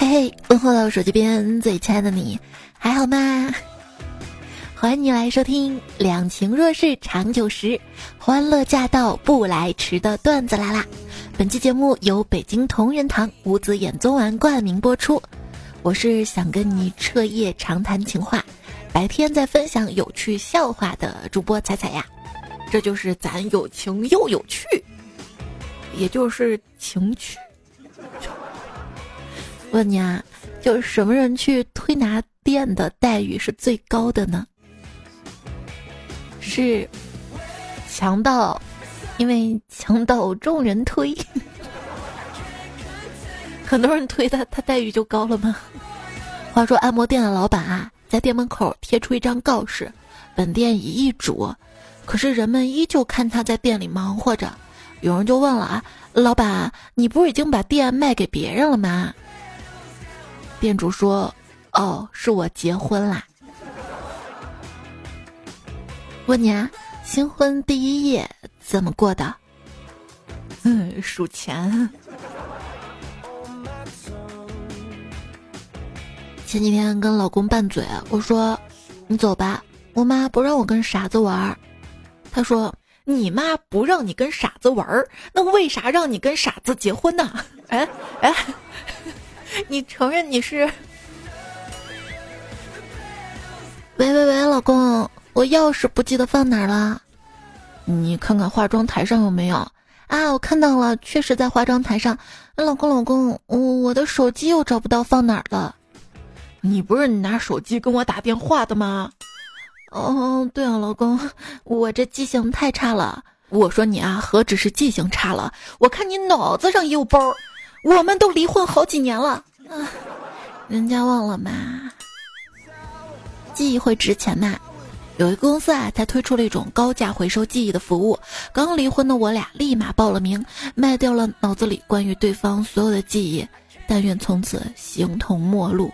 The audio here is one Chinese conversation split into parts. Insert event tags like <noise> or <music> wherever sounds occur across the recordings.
嘿嘿，问候到手机边最亲爱的你，还好吗？欢迎你来收听《两情若是长久时，欢乐驾到不来迟》的段子来啦！本期节目由北京同仁堂五子衍宗丸冠名播出。我是想跟你彻夜长谈情话，白天再分享有趣笑话的主播彩彩呀。这就是咱有情又有趣，也就是情趣。问你啊，就是什么人去推拿店的待遇是最高的呢？是强盗，因为强盗众人推，<laughs> 很多人推他，他待遇就高了吗？话说按摩店的老板啊，在店门口贴出一张告示，本店已易主，可是人们依旧看他在店里忙活着。有人就问了啊，老板，你不是已经把店卖给别人了吗？店主说：“哦，是我结婚啦。”问你啊，新婚第一夜怎么过的？嗯，数钱。前几天跟老公拌嘴，我说：“你走吧，我妈不让我跟傻子玩。”他说：“你妈不让你跟傻子玩，那为啥让你跟傻子结婚呢？”哎哎。你承认你是？喂喂喂，老公，我钥匙不记得放哪儿了？你看看化妆台上有没有？啊，我看到了，确实在化妆台上。老公，老公，我我的手机又找不到放哪儿了。你不是拿手机跟我打电话的吗？哦，对啊，老公，我这记性太差了。我说你啊，何止是记性差了，我看你脑子上也有包。我们都离婚好几年了，啊，人家忘了吗？记忆会值钱吗？有一个公司啊，才推出了一种高价回收记忆的服务。刚离婚的我俩立马报了名，卖掉了脑子里关于对方所有的记忆，但愿从此形同陌路。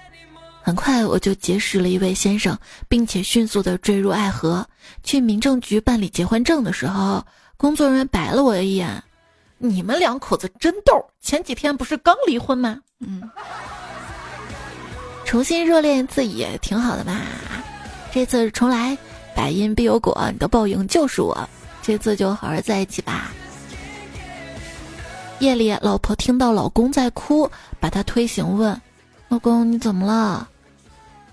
很快我就结识了一位先生，并且迅速的坠入爱河。去民政局办理结婚证的时候，工作人员白了我一眼。你们两口子真逗，前几天不是刚离婚吗？嗯，重新热恋一次也挺好的嘛。这次重来，百因必有果，你的报应就是我。这次就好好在一起吧。夜里，老婆听到老公在哭，把他推醒，问：“老公你怎么了？”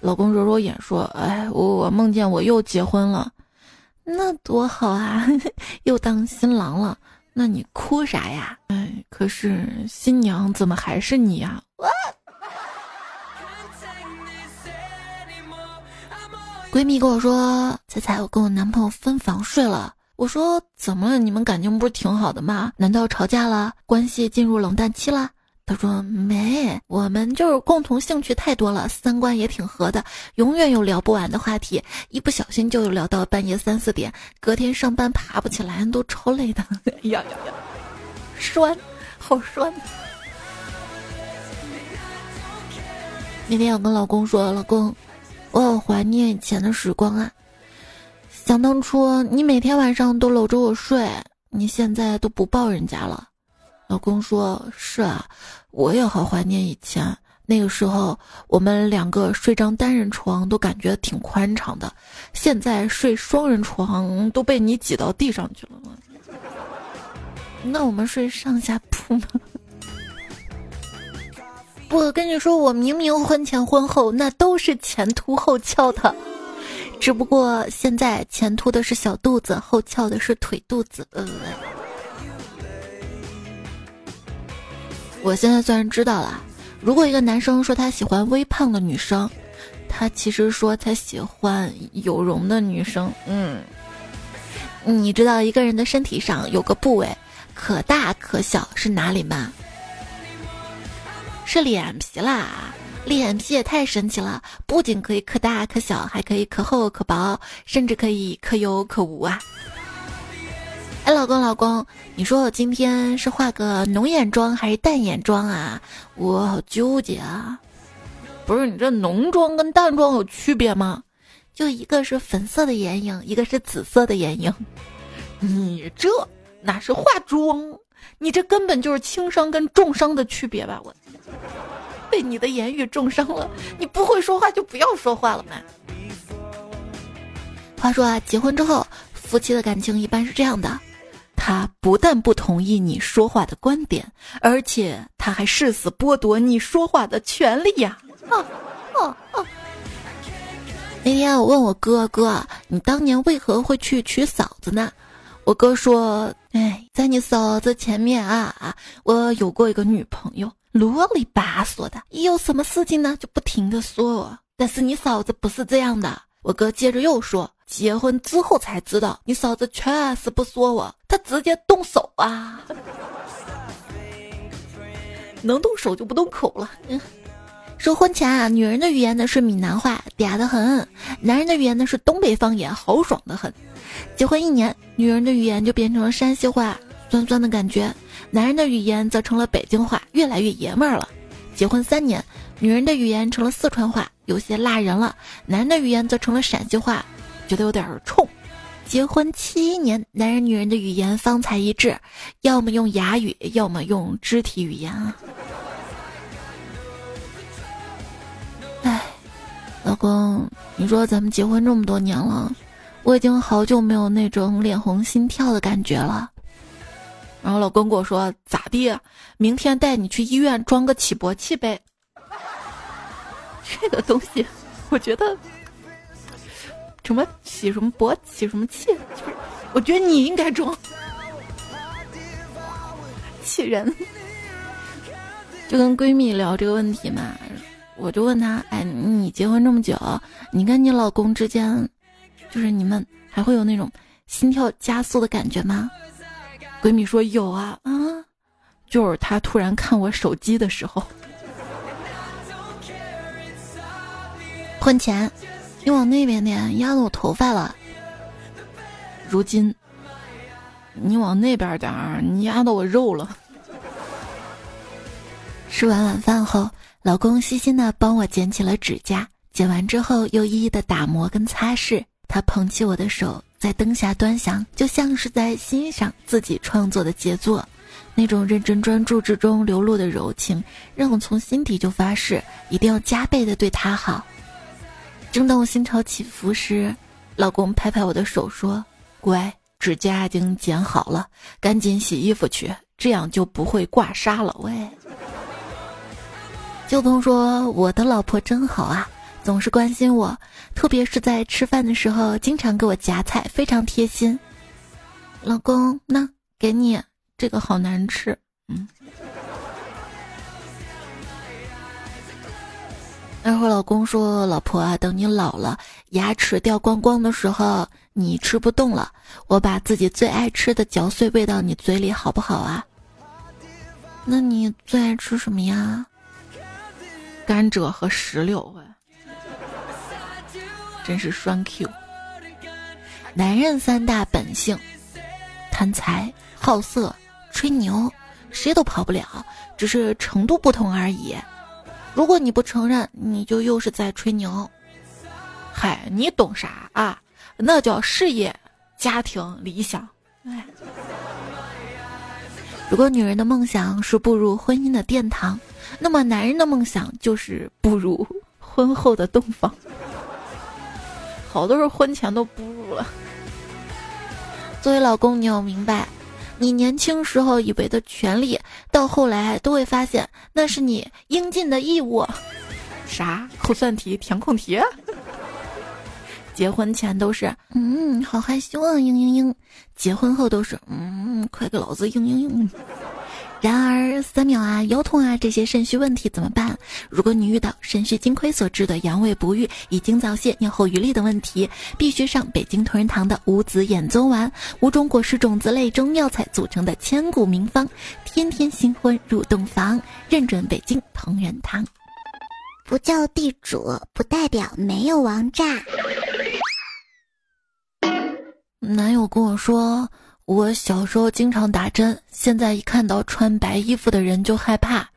老公揉揉眼说：“哎，我我梦见我又结婚了，那多好啊，<laughs> 又当新郎了。”那你哭啥呀？哎，可是新娘怎么还是你呀？闺蜜跟我说：“彩彩，我跟我男朋友分房睡了。”我说：“怎么了？你们感情不是挺好的吗？难道吵架了？关系进入冷淡期了？”他说没，我们就是共同兴趣太多了，三观也挺合的，永远有聊不完的话题，一不小心就聊到半夜三四点，隔天上班爬不起来，都超累的。<laughs> 呀呀呀，酸，好酸。那天我跟老公说，老公，我好怀念以前的时光啊，想当初你每天晚上都搂着我睡，你现在都不抱人家了。老公说：“是啊，我也好怀念以前那个时候，我们两个睡张单人床都感觉挺宽敞的，现在睡双人床都被你挤到地上去了。那我们睡上下铺吗？<laughs> 我跟你说，我明明婚前婚后那都是前凸后翘的，只不过现在前凸的是小肚子，后翘的是腿肚子。”呃。我现在虽然知道了，如果一个男生说他喜欢微胖的女生，他其实说他喜欢有容的女生。嗯，你知道一个人的身体上有个部位可大可小是哪里吗？是脸皮啦！脸皮也太神奇了，不仅可以可大可小，还可以可厚可薄，甚至可以可有可无啊！哎，老公，老公，你说我今天是化个浓眼妆还是淡眼妆啊？我好纠结啊！不是你这浓妆跟淡妆有区别吗？就一个是粉色的眼影，一个是紫色的眼影。你这哪是化妆？你这根本就是轻伤跟重伤的区别吧？我被你的言语重伤了。你不会说话就不要说话了嘛。话说啊，结婚之后，夫妻的感情一般是这样的：他不但不同意你说话的观点，而且他还誓死剥夺你说话的权利呀！啊啊啊！那天我问我哥哥：“你当年为何会去娶嫂子呢？”我哥说：“哎，在你嫂子前面啊啊，我有过一个女朋友，啰里吧嗦的，一有什么事情呢就不停的说我。但是你嫂子不是这样的。”我哥接着又说：“结婚之后才知道，你嫂子确实不说我，他直接动手啊，能动手就不动口了。”嗯。说婚前啊，女人的语言呢是闽南话，嗲得很；男人的语言呢是东北方言，豪爽的很。结婚一年，女人的语言就变成了山西话，酸酸的感觉；男人的语言则成了北京话，越来越爷们儿了。结婚三年，女人的语言成了四川话，有些辣人了；男人的语言则成了陕西话，觉得有点冲。结婚七年，男人女人的语言方才一致，要么用哑语，要么用肢体语言啊。老公，你说咱们结婚这么多年了，我已经好久没有那种脸红心跳的感觉了。然后老公跟我说：“咋地？明天带你去医院装个起搏器呗。<laughs> ”这个东西，我觉得什么起什么勃起什么气，我觉得你应该装，气人。就跟闺蜜聊这个问题嘛。我就问她，哎，你结婚这么久，你跟你老公之间，就是你们还会有那种心跳加速的感觉吗？闺蜜说有啊，啊，就是他突然看我手机的时候。婚前，你往那边点，压到我头发了。如今，你往那边点儿，你压到我肉了。吃完晚饭后。老公细心的帮我剪起了指甲，剪完之后又一一的打磨跟擦拭。他捧起我的手，在灯下端详，就像是在欣赏自己创作的杰作。那种认真专注之中流露的柔情，让我从心底就发誓一定要加倍的对他好。正当我心潮起伏时，老公拍拍我的手说：“乖，指甲已经剪好了，赶紧洗衣服去，这样就不会挂痧了。”喂。秋鹏说：“我的老婆真好啊，总是关心我，特别是在吃饭的时候，经常给我夹菜，非常贴心。”老公，那给你这个好难吃。嗯。那会儿老公说：“老婆啊，等你老了，牙齿掉光光的时候，你吃不动了，我把自己最爱吃的嚼碎喂到你嘴里，好不好啊？”那你最爱吃什么呀？甘蔗和石榴，真是双 Q。男人三大本性：贪财、好色、吹牛，谁都跑不了，只是程度不同而已。如果你不承认，你就又是在吹牛。嗨，你懂啥啊？那叫事业、家庭、理想。哎，如果女人的梦想是步入婚姻的殿堂。那么男人的梦想就是步入婚后的洞房，好多人婚前都步入了。作为老公，你要明白，你年轻时候以为的权利，到后来都会发现那是你应尽的义务。啥口算题、填空题？<laughs> 结婚前都是嗯，好害羞啊，嘤嘤嘤；结婚后都是嗯，快给老子嘤嘤嘤。然而，三秒啊、腰痛啊这些肾虚问题怎么办？如果你遇到肾虚精亏所致的阳痿不育、遗精早泄、尿后余沥等问题，必须上北京同仁堂的五子衍宗丸，五种果实种子类中药材组成的千古名方，天天新婚入洞房，认准北京同仁堂。不叫地主，不代表没有王炸。男友跟我说。我小时候经常打针，现在一看到穿白衣服的人就害怕。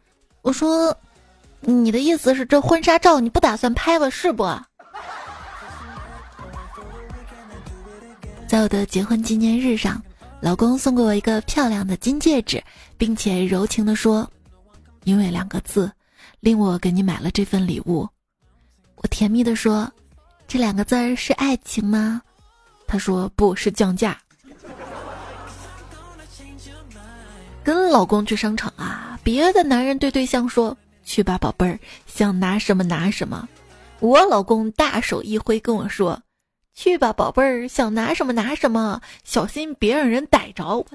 我说：“你的意思是这婚纱照你不打算拍了是不？”在我的结婚纪念日上，老公送给我一个漂亮的金戒指，并且柔情地说：“因为两个字，令我给你买了这份礼物。”我甜蜜的说：“这两个字儿是爱情吗？”他说：“不是降价。”跟老公去商场啊，别的男人对对象说：“去吧，宝贝儿，想拿什么拿什么。”我老公大手一挥跟我说：“去吧，宝贝儿，想拿什么拿什么，小心别让人逮着。”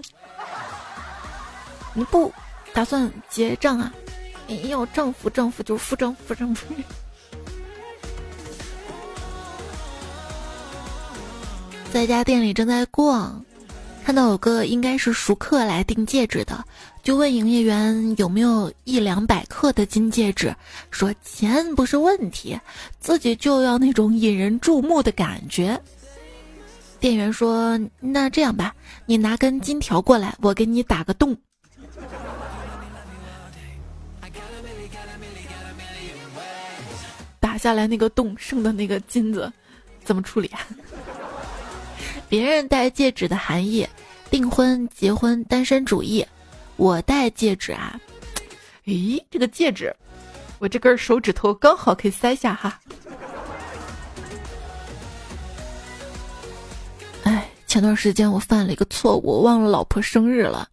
你不打算结账啊？你要丈夫丈夫就是付丈夫丈夫。在家店里正在逛，看到有个应该是熟客来订戒指的，就问营业员有没有一两百克的金戒指，说钱不是问题，自己就要那种引人注目的感觉。店员说：“那这样吧，你拿根金条过来，我给你打个洞。” <laughs> 打下来那个洞剩的那个金子，怎么处理啊？别人戴戒指的含义：订婚、结婚、单身主义。我戴戒指啊，咦，这个戒指，我这根手指头刚好可以塞下哈。哎，前段时间我犯了一个错误，我忘了老婆生日了。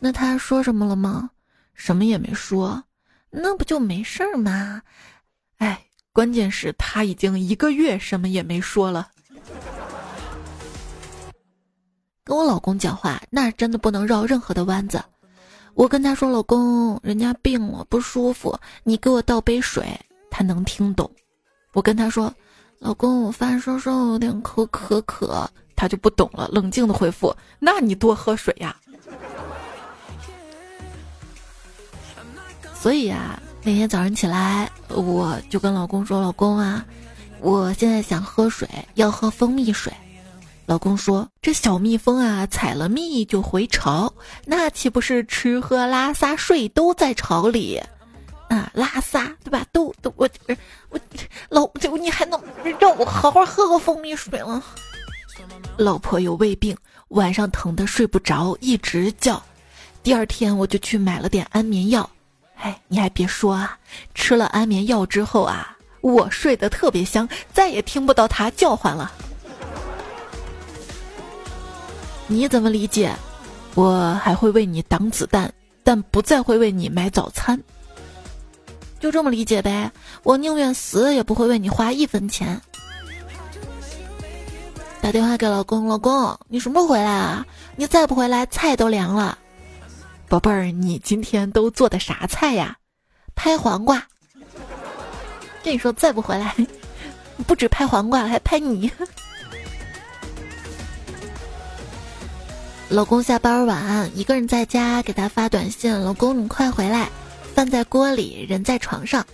那他说什么了吗？什么也没说。那不就没事儿吗？哎，关键是他已经一个月什么也没说了。跟我老公讲话，那真的不能绕任何的弯子。我跟他说：“老公，人家病了，不舒服，你给我倒杯水。”他能听懂。我跟他说：“老公，我发烧烧，有点口渴渴。”他就不懂了，冷静的回复：“那你多喝水呀。”所以啊，那天早上起来，我就跟老公说：“老公啊，我现在想喝水，要喝蜂蜜水。”老公说：“这小蜜蜂啊，采了蜜就回巢，那岂不是吃喝拉撒睡都在巢里？啊，拉撒对吧？都都我我老就你还能让我好好喝个蜂蜜水吗？老婆有胃病，晚上疼得睡不着，一直叫。第二天我就去买了点安眠药。哎，你还别说啊，吃了安眠药之后啊，我睡得特别香，再也听不到他叫唤了。”你怎么理解？我还会为你挡子弹，但不再会为你买早餐。就这么理解呗。我宁愿死也不会为你花一分钱。打电话给老公，老公，你什么时候回来啊？你再不回来，菜都凉了。宝贝儿，你今天都做的啥菜呀？拍黄瓜。跟你说，再不回来，<laughs> 不止拍黄瓜，还拍你。老公下班晚，一个人在家，给他发短信：“老公，你快回来，饭在锅里，人在床上。”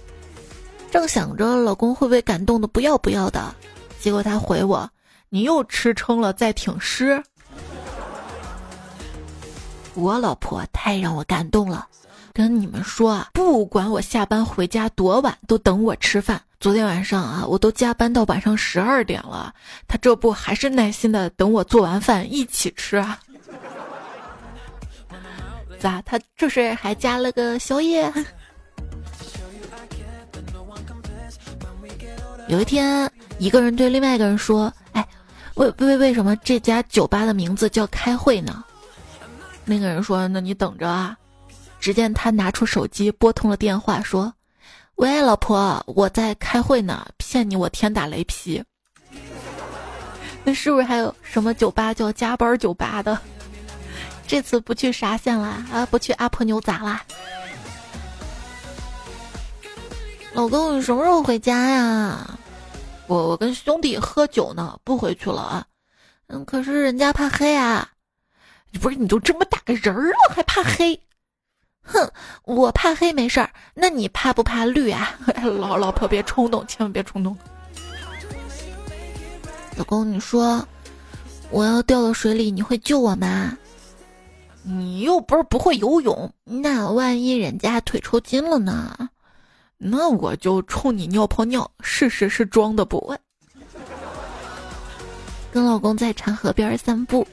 正想着老公会不会感动的不要不要的，结果他回我：“你又吃撑了，再挺尸。”我老婆太让我感动了，跟你们说啊，不管我下班回家多晚，都等我吃饭。昨天晚上啊，我都加班到晚上十二点了，他这不还是耐心的等我做完饭一起吃啊？咋？他这是还加了个宵夜？<laughs> 有一天，一个人对另外一个人说：“哎，为为为什么这家酒吧的名字叫开会呢？”那个人说：“那你等着啊。”只见他拿出手机拨通了电话，说：“喂，老婆，我在开会呢，骗你我天打雷劈。<laughs> ”那是不是还有什么酒吧叫加班酒吧的？这次不去沙县啦，啊，不去阿婆牛杂啦。老公，你什么时候回家呀？我我跟兄弟喝酒呢，不回去了啊。嗯，可是人家怕黑啊。不是，你都这么大个人了，还怕黑？哼，我怕黑没事儿，那你怕不怕绿啊？<laughs> 老老婆别冲动，千万别冲动。老公，你说我要掉到水里，你会救我吗？你又不是不会游泳，那万一人家腿抽筋了呢？那我就冲你尿泡尿，试试是装的不？跟老公在长河边散步，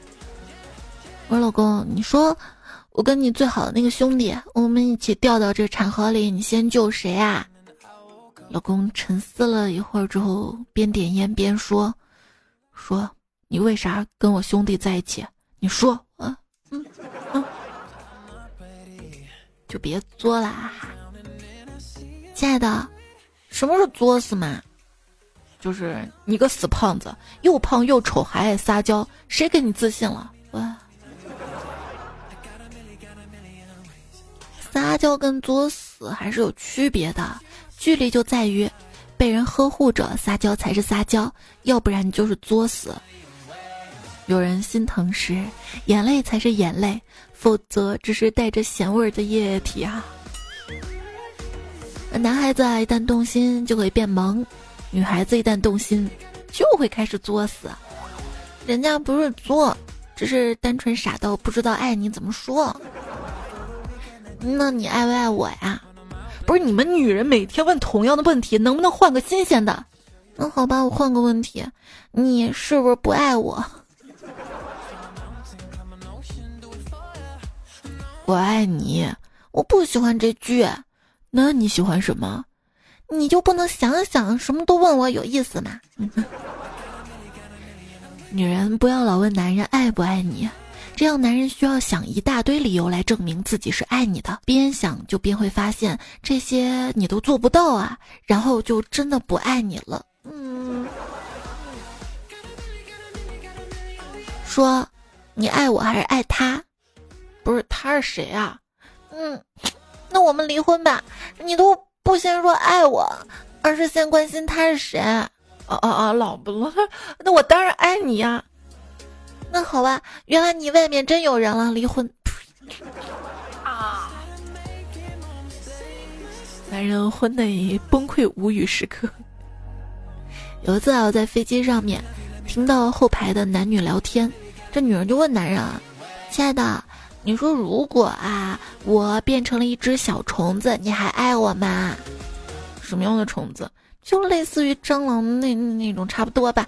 我说老公，你说我跟你最好的那个兄弟，我们一起掉到这长河里，你先救谁啊？”老公沉思了一会儿之后，边点烟边说：“说你为啥跟我兄弟在一起？你说就别作了，亲爱的，什么是作死嘛？就是你个死胖子，又胖又丑还爱撒娇，谁给你自信了？哇！撒娇跟作死还是有区别的。”距离就在于，被人呵护着撒娇才是撒娇，要不然你就是作死。有人心疼时，眼泪才是眼泪，否则只是带着咸味儿的液体啊。男孩子啊一旦动心就会变萌，女孩子一旦动心就会开始作死。人家不是作，只是单纯傻到不知道爱你怎么说。那你爱不爱我呀？不是你们女人每天问同样的问题，能不能换个新鲜的？那好吧，我换个问题，你是不是不爱我？我爱你，我不喜欢这句。那你喜欢什么？你就不能想想，什么都问我有意思吗？<laughs> 女人不要老问男人爱不爱你。这样，男人需要想一大堆理由来证明自己是爱你的，边想就边会发现这些你都做不到啊，然后就真的不爱你了。嗯，说你爱我还是爱他？不是他是谁啊？嗯，那我们离婚吧。你都不先说爱我，而是先关心他是谁？哦哦哦！老婆了，那我当然爱你呀。那好吧，原来你外面真有人了，离婚。啊！男人婚内崩溃无语时刻。<laughs> 有一次啊，我在飞机上面听到后排的男女聊天，这女人就问男人啊：“亲爱的，你说如果啊，我变成了一只小虫子，你还爱我吗？”什么样的虫子？就类似于蟑螂那那种，差不多吧。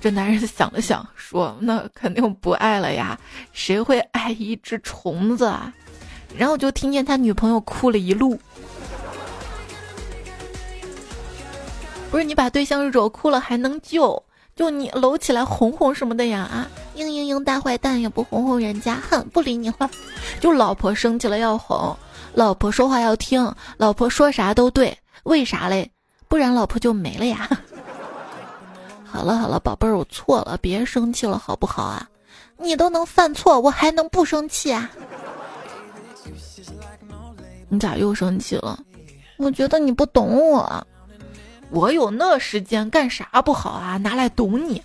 这男人想了想，说：“那肯定不爱了呀，谁会爱一只虫子啊？”然后就听见他女朋友哭了一路。不是你把对象惹哭了还能救？就你搂起来哄哄什么的呀？啊，嘤嘤嘤，大坏蛋也不哄哄人家，哼，不理你了。就老婆生气了要哄，老婆说话要听，老婆说啥都对，为啥嘞？不然老婆就没了呀。<laughs> 好了好了，宝贝儿，我错了，别生气了，好不好啊？你都能犯错，我还能不生气啊？你咋又生气了？我觉得你不懂我，我有那时间干啥不好啊？拿来懂你。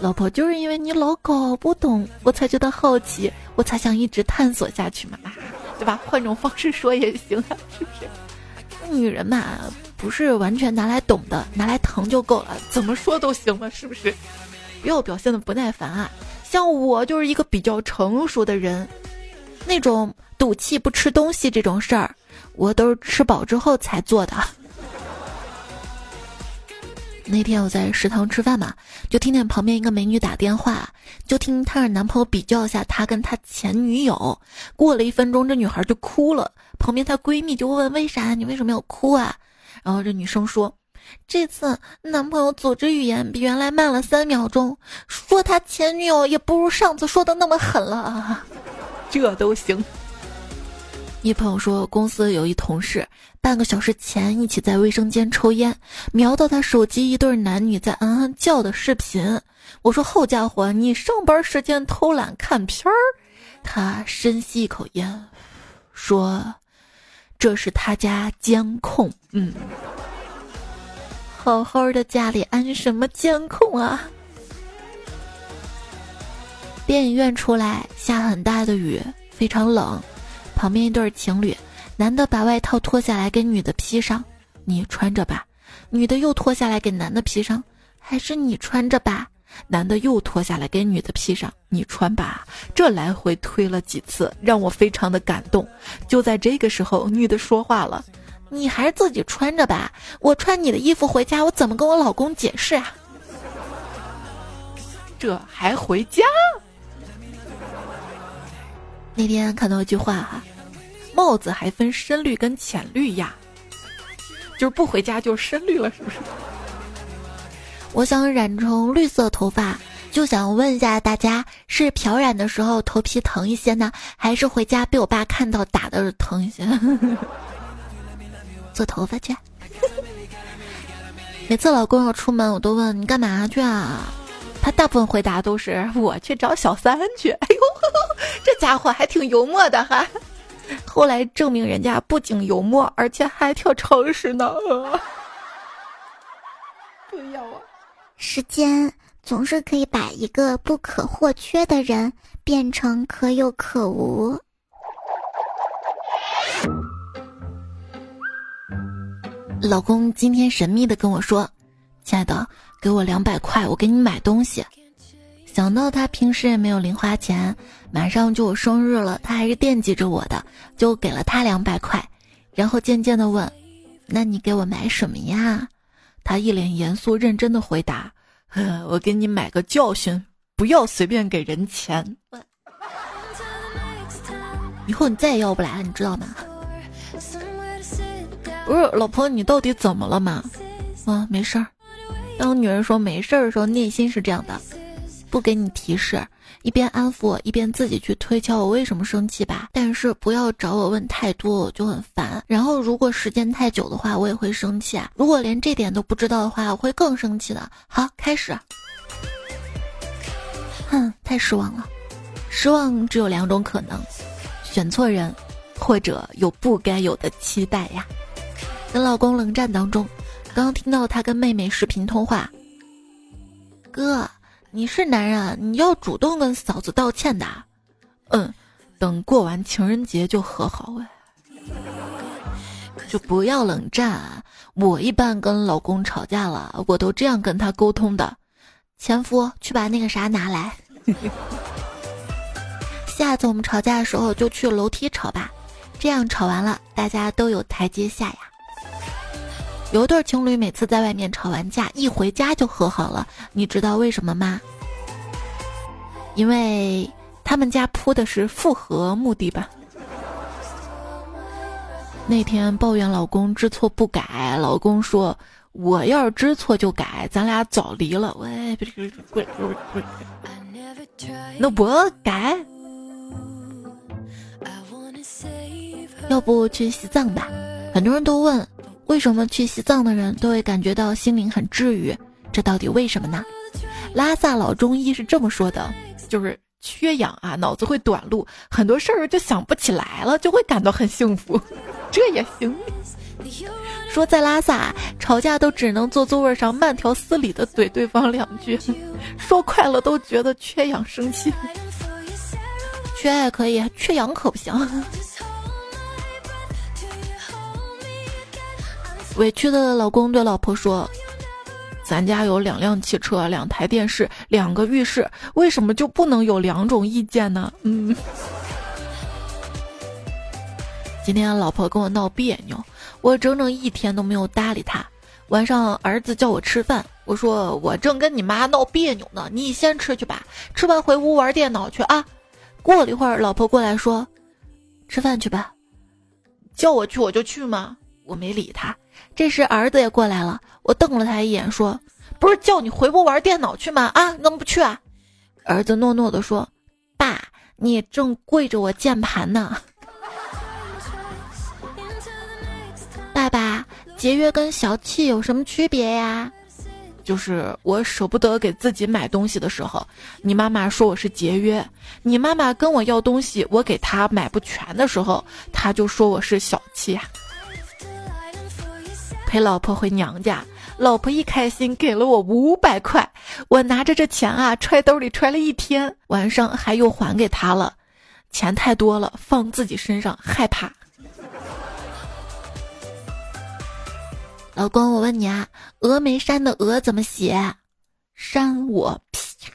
老婆，就是因为你老搞不懂，我才觉得好奇，我才想一直探索下去嘛，<laughs> 对吧？换种方式说也行啊，<laughs> 是不是？女人嘛。不是完全拿来懂的，拿来疼就够了，怎么说都行嘛，是不是？不要表现的不耐烦啊！像我就是一个比较成熟的人，那种赌气不吃东西这种事儿，我都是吃饱之后才做的。那天我在食堂吃饭嘛，就听见旁边一个美女打电话，就听她让男朋友比较一下她跟她前女友。过了一分钟，这女孩就哭了，旁边她闺蜜就问：“为啥？你为什么要哭啊？”然后这女生说：“这次男朋友组织语言比原来慢了三秒钟，说他前女友也不如上次说的那么狠了。<laughs> ”这都行。一朋友说，公司有一同事半个小时前一起在卫生间抽烟，瞄到他手机一对男女在嗯嗯叫的视频。我说：“好家伙，你上班时间偷懒看片儿？”他深吸一口烟，说。这是他家监控，嗯，好好的家里安什么监控啊？电影院出来下很大的雨，非常冷。旁边一对情侣，男的把外套脱下来给女的披上，你穿着吧；女的又脱下来给男的披上，还是你穿着吧。男的又脱下来给女的披上，你穿吧。这来回推了几次，让我非常的感动。就在这个时候，女的说话了：“你还是自己穿着吧，我穿你的衣服回家，我怎么跟我老公解释啊？”这还回家？那天看到一句话哈，帽子还分深绿跟浅绿呀，就是不回家就深绿了，是不是？我想染成绿色头发，就想问一下大家，是漂染的时候头皮疼一些呢，还是回家被我爸看到打的疼一些？<laughs> 做头发去。<laughs> 每次老公要出门，我都问你干嘛去啊？他大部分回答都是我去找小三去。<laughs> 哎呦，这家伙还挺幽默的哈。后来证明人家不仅幽默，而且还挺诚实呢。不要啊！时间总是可以把一个不可或缺的人变成可有可无。老公今天神秘的跟我说：“亲爱的，给我两百块，我给你买东西。”想到他平时也没有零花钱，马上就我生日了，他还是惦记着我的，就给了他两百块，然后渐渐的问：“那你给我买什么呀？”他一脸严肃认真的回答：“我给你买个教训，不要随便给人钱。以后你再也要不来了，你知道吗？”不是，老婆，你到底怎么了嘛？啊，没事儿。当女人说没事儿的时候，内心是这样的：不给你提示，一边安抚我，一边自己去推敲我为什么生气吧。但是不要找我问太多，我就很烦。然后如果时间太久的话，我也会生气啊。如果连这点都不知道的话，我会更生气的。好，开始。哼，太失望了。失望只有两种可能：选错人，或者有不该有的期待呀。跟老公冷战当中，刚听到他跟妹妹视频通话。哥，你是男人，你要主动跟嫂子道歉的。嗯，等过完情人节就和好哎，就不要冷战。我一般跟老公吵架了，我都这样跟他沟通的：前夫，去把那个啥拿来。下次我们吵架的时候就去楼梯吵吧，这样吵完了大家都有台阶下呀。有对情侣每次在外面吵完架，一回家就和好了，你知道为什么吗？因为他们家铺的是复合木地板。那天抱怨老公知错不改，老公说：“我要是知错就改，咱俩早离了。”喂，那我改？要不去西藏吧？很多人都问。为什么去西藏的人都会感觉到心灵很治愈？这到底为什么呢？拉萨老中医是这么说的：就是缺氧啊，脑子会短路，很多事儿就想不起来了，就会感到很幸福。<laughs> 这也行。说在拉萨吵架都只能坐座位上慢条斯理的怼对方两句，<laughs> 说快乐都觉得缺氧生气。<laughs> 缺爱可以，缺氧可不行。委屈的老公对老婆说：“咱家有两辆汽车、两台电视、两个浴室，为什么就不能有两种意见呢？”嗯。今天老婆跟我闹别扭，我整整一天都没有搭理她。晚上儿子叫我吃饭，我说我正跟你妈闹别扭呢，你先吃去吧。吃完回屋玩电脑去啊。过了一会儿，老婆过来说：“吃饭去吧。”叫我去我就去吗？我没理他。这时儿子也过来了，我瞪了他一眼，说：“不是叫你回屋玩电脑去吗？啊，你怎么不去啊？”儿子诺诺的说：“爸，你正跪着我键盘呢。<laughs> ”爸爸，节约跟小气有什么区别呀？就是我舍不得给自己买东西的时候，你妈妈说我是节约；你妈妈跟我要东西，我给她买不全的时候，她就说我是小气呀。陪老婆回娘家，老婆一开心给了我五百块，我拿着这钱啊揣兜里揣了一天，晚上还又还给他了，钱太多了放自己身上害怕。老公，我问你啊，峨眉山的峨怎么写？山我屁，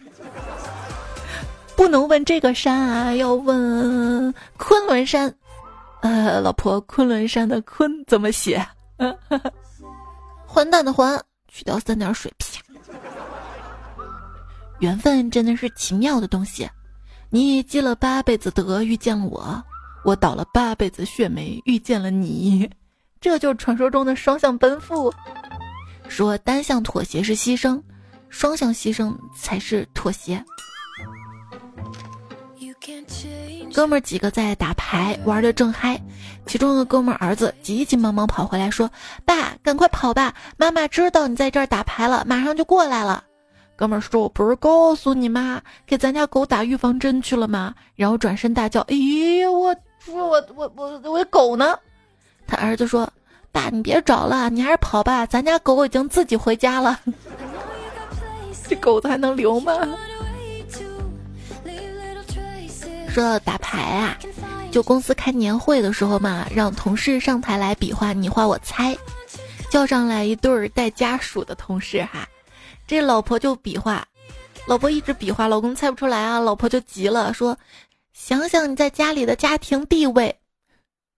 不能问这个山啊，要问昆仑山。呃，老婆，昆仑山的昆怎么写？<laughs> 混蛋的混，去掉三点水，啪！缘分真的是奇妙的东西，你积了八辈子德遇见了我，我倒了八辈子血霉遇见了你，这就是传说中的双向奔赴。说单向妥协是牺牲，双向牺牲才是妥协。哥们儿几个在打牌，玩的正嗨。其中的哥们儿儿子急急忙忙跑回来，说：“爸，赶快跑吧，妈妈知道你在这儿打牌了，马上就过来了。”哥们儿说：“我不是告诉你吗？给咱家狗打预防针去了吗？”然后转身大叫：“咦，我我我我我狗呢？”他儿子说：“爸，你别找了，你还是跑吧，咱家狗已经自己回家了。<laughs> 这狗子还能留吗？”说到打牌啊，就公司开年会的时候嘛，让同事上台来比划你画我猜，叫上来一对儿带家属的同事哈，这老婆就比划，老婆一直比划，老公猜不出来啊，老婆就急了，说想想你在家里的家庭地位，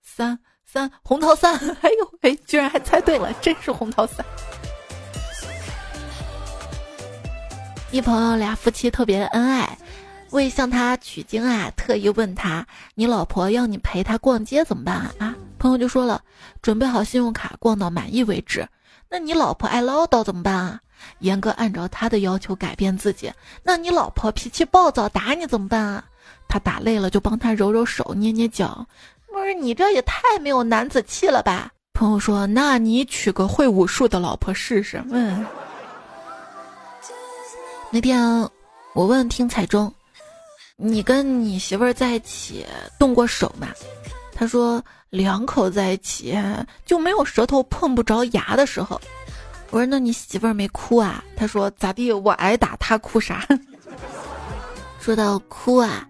三三红桃三，<laughs> 哎呦哎，居然还猜对了，真是红桃三。一朋友俩夫妻特别恩爱。为向他取经啊，特意问他：“你老婆要你陪她逛街怎么办啊？”朋友就说了：“准备好信用卡，逛到满意为止。”那你老婆爱唠叨怎么办啊？严格按照他的要求改变自己。那你老婆脾气暴躁，打你怎么办啊？他打累了就帮他揉揉手，捏捏脚。不是你这也太没有男子气了吧？朋友说：“那你娶个会武术的老婆试试。”嗯。那天我问听彩中。你跟你媳妇儿在一起动过手吗？他说两口在一起就没有舌头碰不着牙的时候。我说那你媳妇儿没哭啊？他说咋地？我挨打，他哭啥？<laughs> 说到哭啊，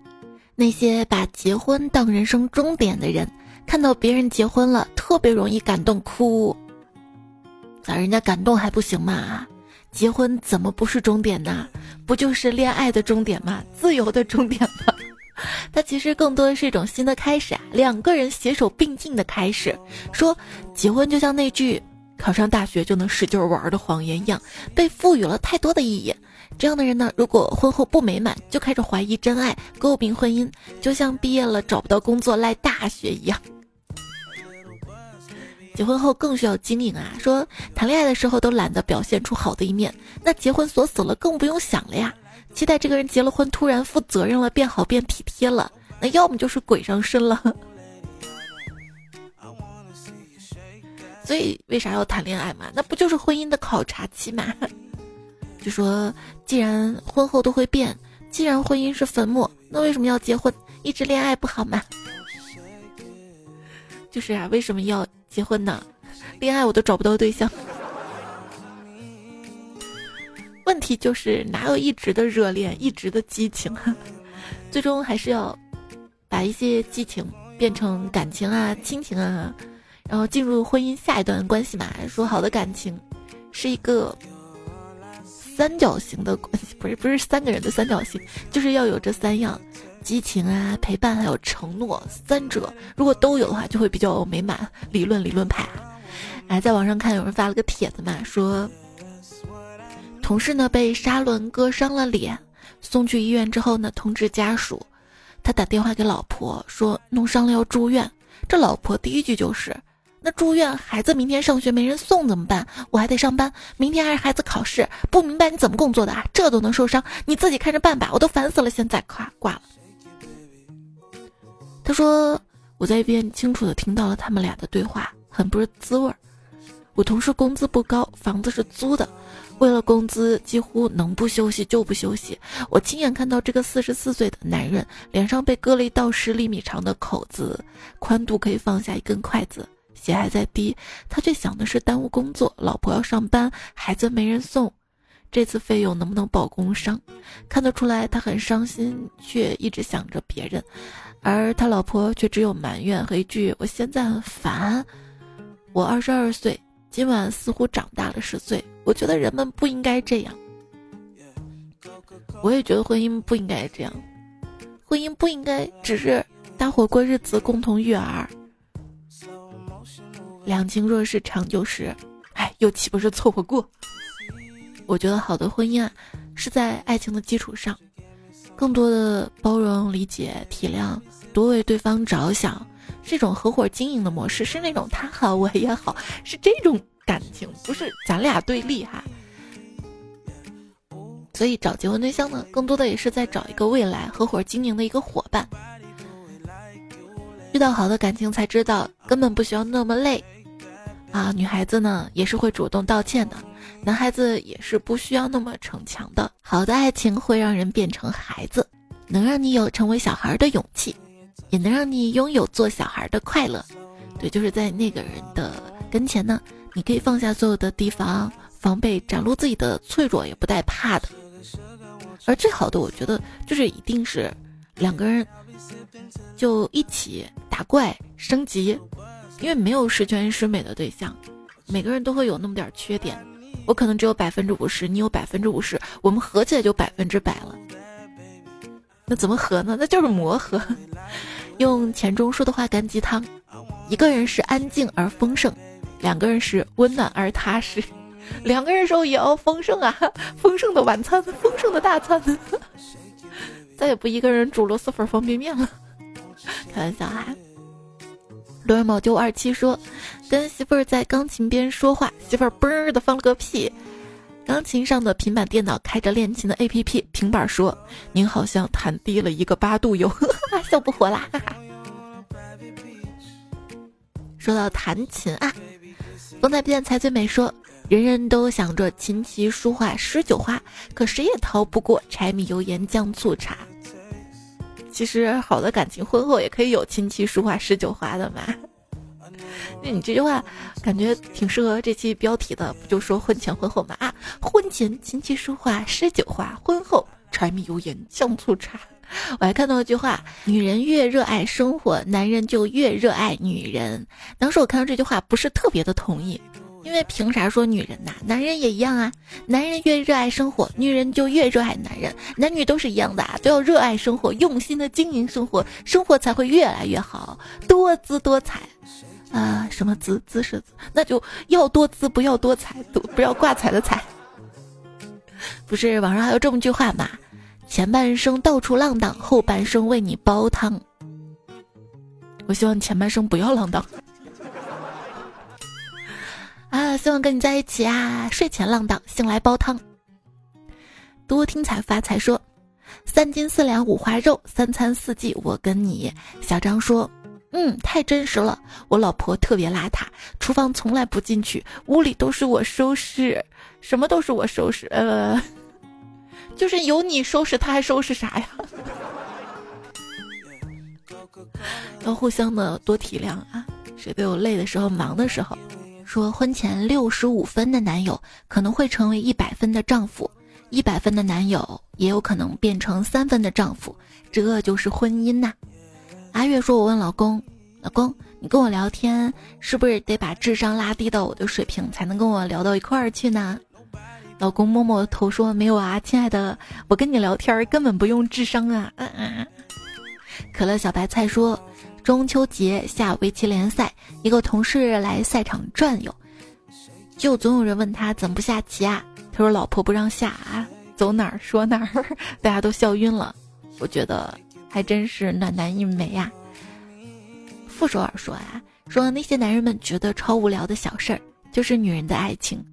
那些把结婚当人生终点的人，看到别人结婚了，特别容易感动哭。咋人家感动还不行吗？结婚怎么不是终点呢？不就是恋爱的终点吗？自由的终点吗？<laughs> 它其实更多的是一种新的开始啊，两个人携手并进的开始。说结婚就像那句考上大学就能使劲玩的谎言一样，被赋予了太多的意义。这样的人呢，如果婚后不美满，就开始怀疑真爱，诟病婚姻，就像毕业了找不到工作赖大学一样。结婚后更需要经营啊！说谈恋爱的时候都懒得表现出好的一面，那结婚锁死了更不用想了呀。期待这个人结了婚突然负责任了，变好变体贴了，那要么就是鬼上身了。所以为啥要谈恋爱嘛？那不就是婚姻的考察期嘛？就说既然婚后都会变，既然婚姻是坟墓，那为什么要结婚？一直恋爱不好吗？就是啊，为什么要？结婚呢，恋爱我都找不到对象。问题就是哪有一直的热恋，一直的激情？<laughs> 最终还是要把一些激情变成感情啊、亲情啊，然后进入婚姻下一段关系嘛。说好的感情是一个三角形的关系，不是不是三个人的三角形，就是要有这三样。激情啊，陪伴还有承诺，三者如果都有的话，就会比较美满。理论理论派，哎，在网上看有人发了个帖子嘛，说同事呢被砂轮割伤了脸，送去医院之后呢，通知家属，他打电话给老婆说弄伤了要住院。这老婆第一句就是那住院，孩子明天上学没人送怎么办？我还得上班，明天还是孩子考试，不明白你怎么工作的啊？这都能受伤，你自己看着办吧。我都烦死了，现在夸挂了。他说：“我在一边清楚的听到了他们俩的对话，很不是滋味儿。我同事工资不高，房子是租的，为了工资几乎能不休息就不休息。我亲眼看到这个四十四岁的男人脸上被割了一道十厘米长的口子，宽度可以放下一根筷子，血还在滴，他却想的是耽误工作，老婆要上班，孩子没人送。”这次费用能不能报工伤？看得出来他很伤心，却一直想着别人，而他老婆却只有埋怨和一句：“我现在很烦。”我二十二岁，今晚似乎长大了十岁。我觉得人们不应该这样。我也觉得婚姻不应该这样，婚姻不应该只是搭伙过日子，共同育儿。两情若是长久时，哎，又岂不是凑合过？我觉得好的婚姻啊，是在爱情的基础上，更多的包容、理解、体谅，多为对方着想，这种合伙经营的模式，是那种他好我也好，是这种感情，不是咱俩对立哈。所以找结婚对象呢，更多的也是在找一个未来合伙经营的一个伙伴。遇到好的感情才知道，根本不需要那么累。啊，女孩子呢也是会主动道歉的，男孩子也是不需要那么逞强的。好的爱情会让人变成孩子，能让你有成为小孩的勇气，也能让你拥有做小孩的快乐。对，就是在那个人的跟前呢，你可以放下所有的地方防备，展露自己的脆弱，也不带怕的。而最好的，我觉得就是一定是两个人就一起打怪升级。因为没有十全十美的对象，每个人都会有那么点缺点。我可能只有百分之五十，你有百分之五十，我们合起来就百分之百了。那怎么合呢？那就是磨合。<laughs> 用钱钟书的话干鸡汤：一个人是安静而丰盛，两个人是温暖而踏实。两个人时候也要丰盛啊，丰盛的晚餐，丰盛的大餐。<laughs> 再也不一个人煮螺蛳粉方便面了。<laughs> 开玩笑啊。尔某九二七说：“跟媳妇儿在钢琴边说话，媳妇儿嘣儿的放了个屁。钢琴上的平板电脑开着练琴的 A P P，平板说：‘您好像弹低了一个八度哟，<laughs> 笑不活啦！’说到弹琴啊，风采变才最美说：人人都想着琴棋书画诗酒花，可谁也逃不过柴米油盐酱醋茶。”其实好的感情，婚后也可以有琴棋书画诗酒花的嘛。那你这句话感觉挺适合这期标题的，不就说婚前婚后嘛？啊，婚前琴棋书画诗酒花，婚后柴米油盐酱醋茶。我还看到一句话：女人越热爱生活，男人就越热爱女人。当时我看到这句话，不是特别的同意。因为凭啥说女人呐？男人也一样啊！男人越热爱生活，女人就越热爱男人。男女都是一样的啊，都要热爱生活，用心的经营生活，生活才会越来越好，多姿多彩。啊，什么姿姿势？那就要多姿，不要多彩，不不要挂彩的彩。不是网上还有这么句话吗？前半生到处浪荡，后半生为你煲汤。我希望前半生不要浪荡。啊，希望跟你在一起啊！睡前浪荡，醒来煲汤。多听才发财说，三斤四两五花肉，三餐四季我跟你。小张说，嗯，太真实了。我老婆特别邋遢，厨房从来不进去，屋里都是我收拾，什么都是我收拾。呃，就是有你收拾，他还收拾啥呀？<laughs> 要互相的多体谅啊，谁都有累的时候，忙的时候。说婚前六十五分的男友可能会成为一百分的丈夫，一百分的男友也有可能变成三分的丈夫，这就是婚姻呐。阿月说：“我问老公，老公，你跟我聊天是不是得把智商拉低到我的水平才能跟我聊到一块儿去呢？”老公摸摸头说：“没有啊，亲爱的，我跟你聊天根本不用智商啊。”。可乐小白菜说。中秋节下围棋联赛，一个同事来赛场转悠，就总有人问他怎么不下棋啊？他说老婆不让下啊，走哪儿说哪儿，<laughs> 大家都笑晕了。我觉得还真是暖男一枚呀。傅首尔说啊，说那些男人们觉得超无聊的小事儿，就是女人的爱情。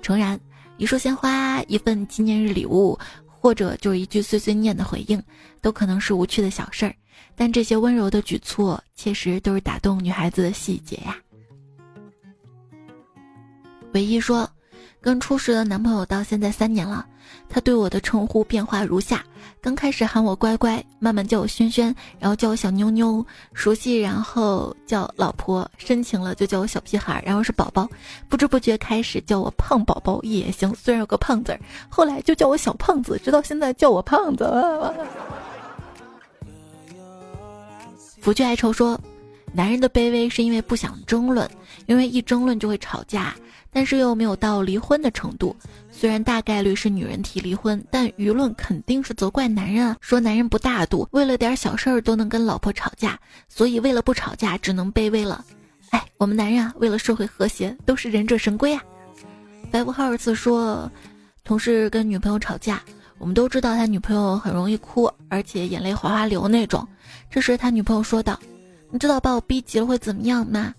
诚然，一束鲜花，一份纪念日礼物，或者就一句碎碎念的回应，都可能是无趣的小事儿。但这些温柔的举措，确实都是打动女孩子的细节呀。唯一说，跟初识的男朋友到现在三年了，他对我的称呼变化如下：刚开始喊我乖乖，慢慢叫我轩轩，然后叫我小妞妞，熟悉然后叫老婆，深情了就叫我小屁孩，然后是宝宝，不知不觉开始叫我胖宝宝也行，虽然有个胖字儿，后来就叫我小胖子，直到现在叫我胖子。不惧哀愁说，男人的卑微是因为不想争论，因为一争论就会吵架，但是又没有到离婚的程度。虽然大概率是女人提离婚，但舆论肯定是责怪男人啊，说男人不大度，为了点小事儿都能跟老婆吵架，所以为了不吵架只能卑微了。哎，我们男人啊，为了社会和谐都是忍者神龟啊。白布哈尔斯说，同事跟女朋友吵架。我们都知道他女朋友很容易哭，而且眼泪哗哗流那种。这时他女朋友说道：“你知道把我逼急了会怎么样吗？”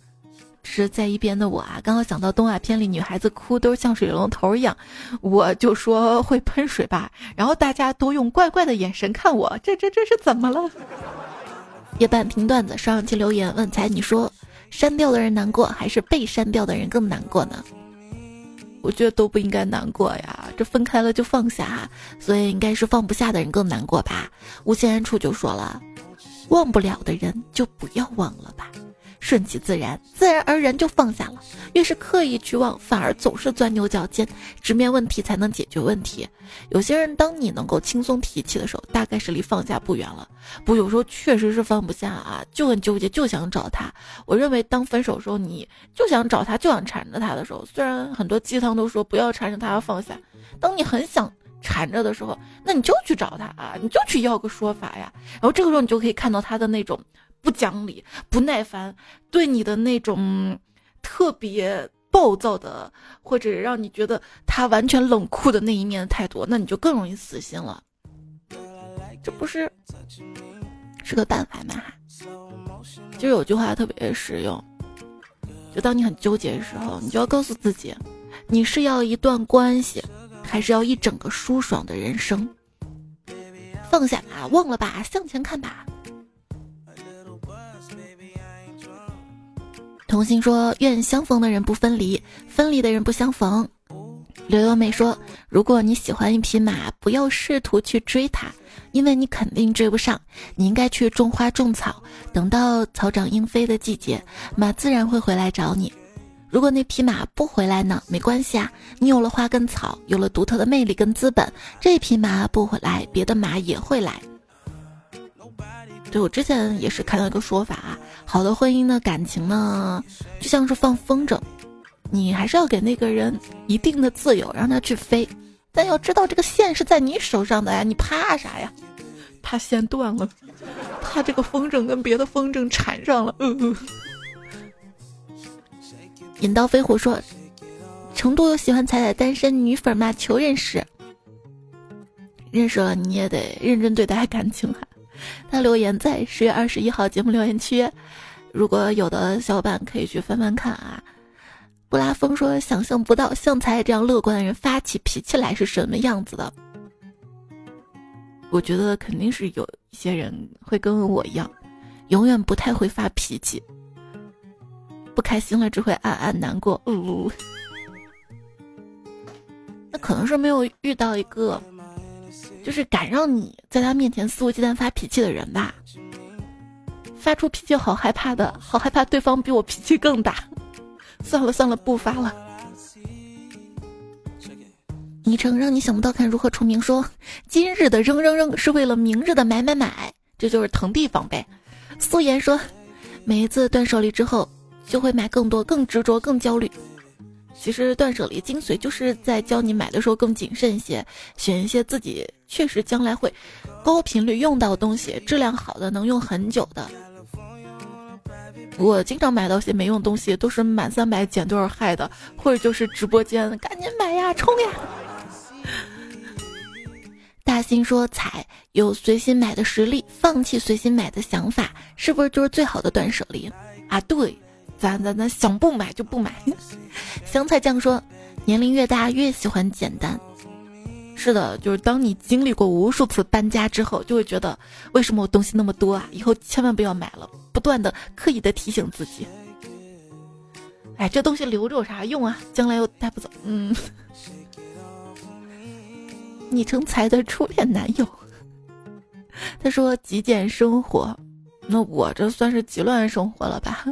是在一边的我啊，刚好想到动画片里女孩子哭都是像水龙头一样，我就说会喷水吧。然后大家都用怪怪的眼神看我，这这这是怎么了？夜半听段子，上期留言问才你说，删掉的人难过还是被删掉的人更难过呢？我觉得都不应该难过呀，这分开了就放下，所以应该是放不下的人更难过吧。无限处就说了，忘不了的人就不要忘了吧。顺其自然，自然而然就放下了。越是刻意去忘，反而总是钻牛角尖。直面问题才能解决问题。有些人，当你能够轻松提起的时候，大概是离放下不远了。不，有时候确实是放不下啊，就很纠结，就想找他。我认为，当分手时候，你就想找他，就想缠着他的时候，虽然很多鸡汤都说不要缠着他，要放下。当你很想缠着的时候，那你就去找他啊，你就去要个说法呀。然后这个时候，你就可以看到他的那种。不讲理、不耐烦，对你的那种特别暴躁的，或者让你觉得他完全冷酷的那一面的态度，那你就更容易死心了。这不是是个办法吗？就有句话特别实用，就当你很纠结的时候，你就要告诉自己，你是要一段关系，还是要一整个舒爽的人生？放下吧，忘了吧，向前看吧。童心说：“愿相逢的人不分离，分离的人不相逢。”刘优美说：“如果你喜欢一匹马，不要试图去追它，因为你肯定追不上。你应该去种花种草，等到草长莺飞的季节，马自然会回来找你。如果那匹马不回来呢？没关系啊，你有了花跟草，有了独特的魅力跟资本，这匹马不回来，别的马也会来。”对我之前也是看到一个说法啊，好的婚姻呢，感情呢，就像是放风筝，你还是要给那个人一定的自由，让他去飞，但要知道这个线是在你手上的呀，你怕啥呀？怕线断了，怕这个风筝跟别的风筝缠上了。嗯嗯引刀飞虎说，成都有喜欢彩彩单身女粉吗？求认识，认识了你也得认真对待感情哈。他留言在十月二十一号节目留言区，如果有的小伙伴可以去翻翻看啊。布拉风说：“想象不到像才这样乐观的人发起脾气来是什么样子的。”我觉得肯定是有一些人会跟我一样，永远不太会发脾气，不开心了只会暗暗难过。呜，那可能是没有遇到一个。就是敢让你在他面前肆无忌惮发脾气的人吧，发出脾气好害怕的，好害怕对方比我脾气更大。<laughs> 算了算了，不发了。昵称让你想不到，看如何出名。说今日的扔扔扔是为了明日的买买买，这就是腾地方呗。素颜说，每一次断舍离之后，就会买更多，更执着，更焦虑。其实断舍离精髓就是在教你买的时候更谨慎一些，选一些自己确实将来会高频率用到的东西，质量好的，能用很久的。我经常买到些没用东西，都是满三百减多少害的，或者就是直播间赶紧买呀，冲呀！大新说：“彩有随心买的实力，放弃随心买的想法，是不是就是最好的断舍离啊？”对。咱咱咱想不买就不买。<laughs> 香菜酱说，年龄越大越喜欢简单。是的，就是当你经历过无数次搬家之后，就会觉得为什么我东西那么多啊？以后千万不要买了，不断的刻意的提醒自己。哎，这东西留着有啥用啊？将来又带不走。嗯。你成才的初恋男友。他说极简生活，那我这算是极乱生活了吧？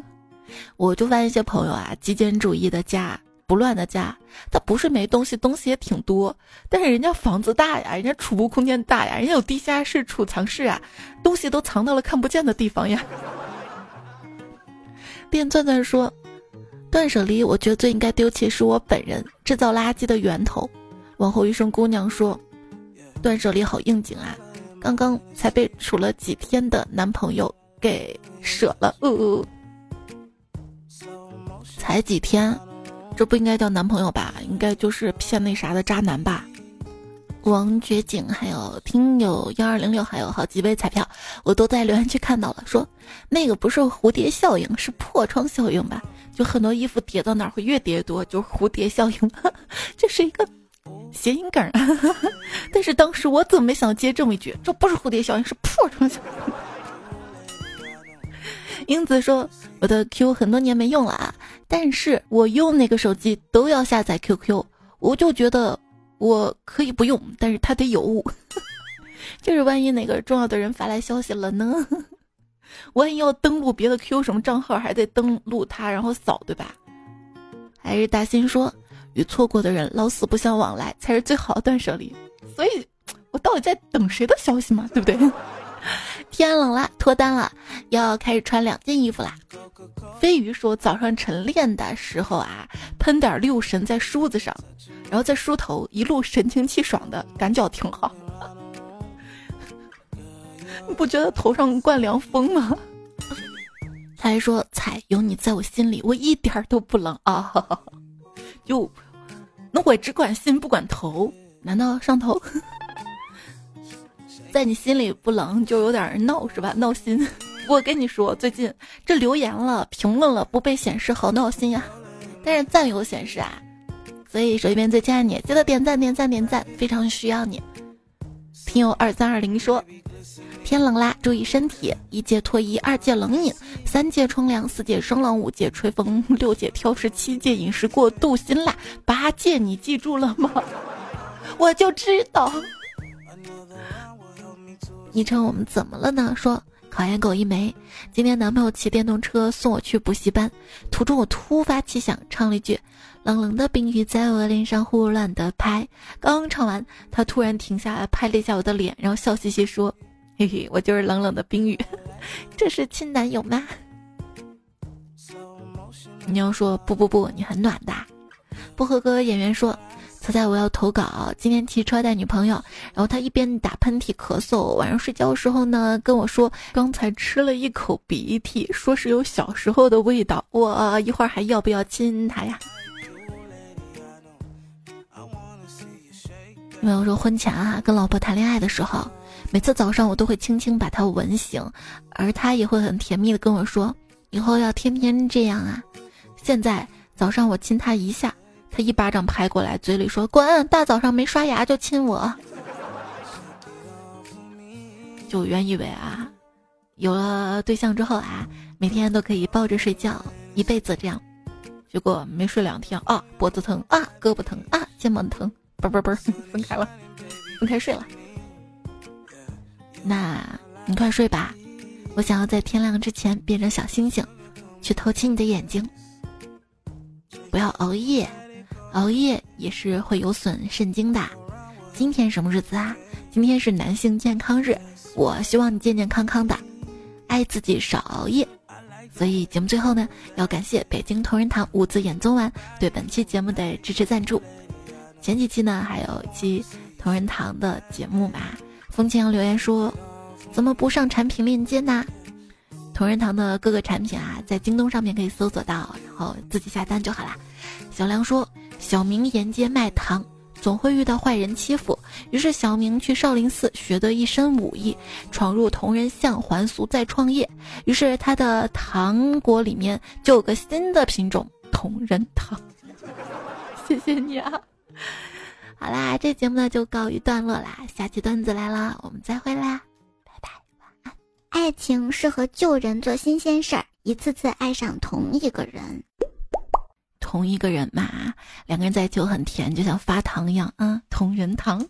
我就发现一些朋友啊，极简主义的家，不乱的家，他不是没东西，东西也挺多，但是人家房子大呀，人家储物空间大呀，人家有地下室、储藏室啊，东西都藏到了看不见的地方呀。<laughs> 电钻钻说，断舍离，我觉得最应该丢弃是我本人，制造垃圾的源头。往后余生姑娘说，断舍离好应景啊，刚刚才被处了几天的男朋友给舍了，呃。才几天，这不应该叫男朋友吧？应该就是骗那啥的渣男吧？王绝景，还有听友幺二零六，还有好几位彩票，我都在留言区看到了，说那个不是蝴蝶效应，是破窗效应吧？就很多衣服叠到哪儿会越叠越多，就是蝴蝶效应，这是一个谐音梗。<laughs> 但是当时我怎么没想接这么一句？这不是蝴蝶效应，是破窗效应。英子说：“我的 Q 很多年没用了啊，但是我用那个手机都要下载 QQ，我就觉得我可以不用，但是他得有，<laughs> 就是万一哪个重要的人发来消息了呢？<laughs> 万一要登录别的 Q 什么账号，还得登录他，然后扫，对吧？”还是大新说：“与错过的人老死不相往来，才是最好的断舍离。”所以，我到底在等谁的消息嘛？对不对？天冷了，脱单了，要开始穿两件衣服啦。飞鱼说早上晨练的时候啊，喷点六神在梳子上，然后再梳头，一路神清气爽的，感觉挺好。<laughs> 你不觉得头上灌凉风吗？<laughs> 他还说彩有你在我心里，我一点都不冷啊。<laughs> 就，那我只管心不管头，难道上头？在你心里不冷就有点闹是吧？闹心。我跟你说，最近这留言了、评论了不被显示，好闹心呀。但是赞有显示啊，所以手机边最亲爱的你，记得点赞、点赞、点赞，非常需要你。听友二三二零说，天冷啦，注意身体。一戒脱衣，二戒冷饮，三戒冲凉，四戒生冷，五戒吹风，六戒挑食，七戒饮食过度辛辣，八戒你记住了吗？<laughs> 我就知道。昵称我们怎么了呢？说考研狗一枚。今天男朋友骑电动车送我去补习班，途中我突发奇想，唱了一句：“冷冷的冰雨在我脸上胡乱的拍。”刚唱完，他突然停下来拍了一下我的脸，然后笑嘻嘻说：“嘿嘿，我就是冷冷的冰雨。<laughs> ”这是亲男友吗？你要说不不不，你很暖的。不合格演员说。猜猜我要投稿。今天骑车带女朋友，然后他一边打喷嚏咳嗽，晚上睡觉的时候呢，跟我说刚才吃了一口鼻涕，说是有小时候的味道。我一会儿还要不要亲他呀？没有说婚前啊，跟老婆谈恋爱的时候，每次早上我都会轻轻把她吻醒，而她也会很甜蜜的跟我说，以后要天天这样啊。现在早上我亲她一下。他一巴掌拍过来，嘴里说：“滚！大早上没刷牙就亲我。”就原以为啊，有了对象之后啊，每天都可以抱着睡觉，一辈子这样。结果没睡两天啊，脖子疼啊，胳膊疼啊，肩膀疼，嘣嘣嘣，<laughs> 分开了，分开睡了。那你快睡吧，我想要在天亮之前变成小星星，去偷亲你的眼睛。不要熬夜。熬夜也是会有损肾精的。今天什么日子啊？今天是男性健康日，我希望你健健康康的，爱自己，少熬夜。所以节目最后呢，要感谢北京同仁堂五子衍宗丸对本期节目的支持赞助。前几期呢，还有一期同仁堂的节目嘛。风清扬留言说：“怎么不上产品链接呢？”同仁堂的各个产品啊，在京东上面可以搜索到，然后自己下单就好啦。小梁说。小明沿街卖糖，总会遇到坏人欺负，于是小明去少林寺学得一身武艺，闯入同人巷还俗再创业。于是他的糖果里面就有个新的品种——同仁糖。<laughs> 谢谢你啊！好啦，这节目呢就告一段落啦，下期段子来了，我们再会啦，拜拜，晚安。爱情适合旧人做新鲜事儿，一次次爱上同一个人。同一个人嘛，两个人在一起就很甜，就像发糖一样啊，同仁堂。